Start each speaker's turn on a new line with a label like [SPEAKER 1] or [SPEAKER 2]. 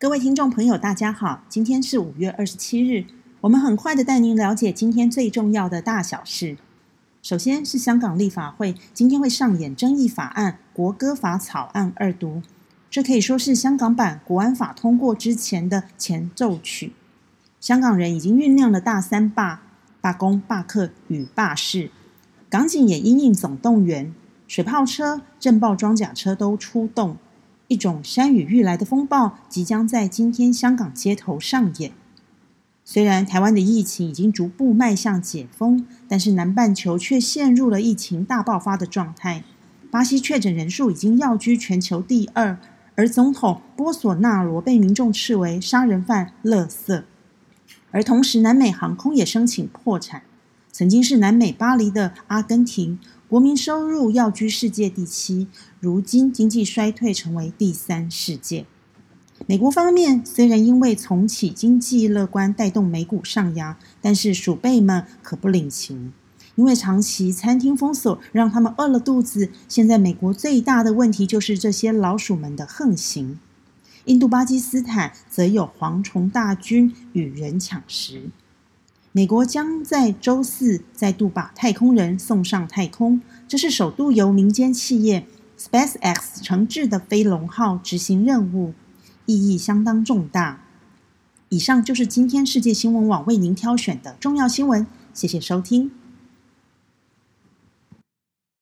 [SPEAKER 1] 各位听众朋友，大家好，今天是五月二十七日，我们很快的带您了解今天最重要的大小事。首先是香港立法会今天会上演争议法案《国歌法》草案二读，这可以说是香港版国安法通过之前的前奏曲。香港人已经酝酿了大三罢、罢工、罢课与罢市，港警也因应总动员，水炮车、震爆装甲车都出动。一种山雨欲来的风暴即将在今天香港街头上演。虽然台湾的疫情已经逐步迈向解封，但是南半球却陷入了疫情大爆发的状态。巴西确诊人数已经跃居全球第二，而总统波索纳罗被民众斥为杀人犯、垃圾。而同时，南美航空也申请破产。曾经是南美巴黎的阿根廷。国民收入要居世界第七，如今经济衰退，成为第三世界。美国方面虽然因为重启经济乐观带动美股上扬，但是鼠辈们可不领情，因为长期餐厅封锁让他们饿了肚子。现在美国最大的问题就是这些老鼠们的横行。印度巴基斯坦则有蝗虫大军与人抢食。美国将在周四再度把太空人送上太空，这是首度由民间企业 SpaceX 承制的飞龙号执行任务，意义相当重大。以上就是今天世界新闻网为您挑选的重要新闻，谢谢收听。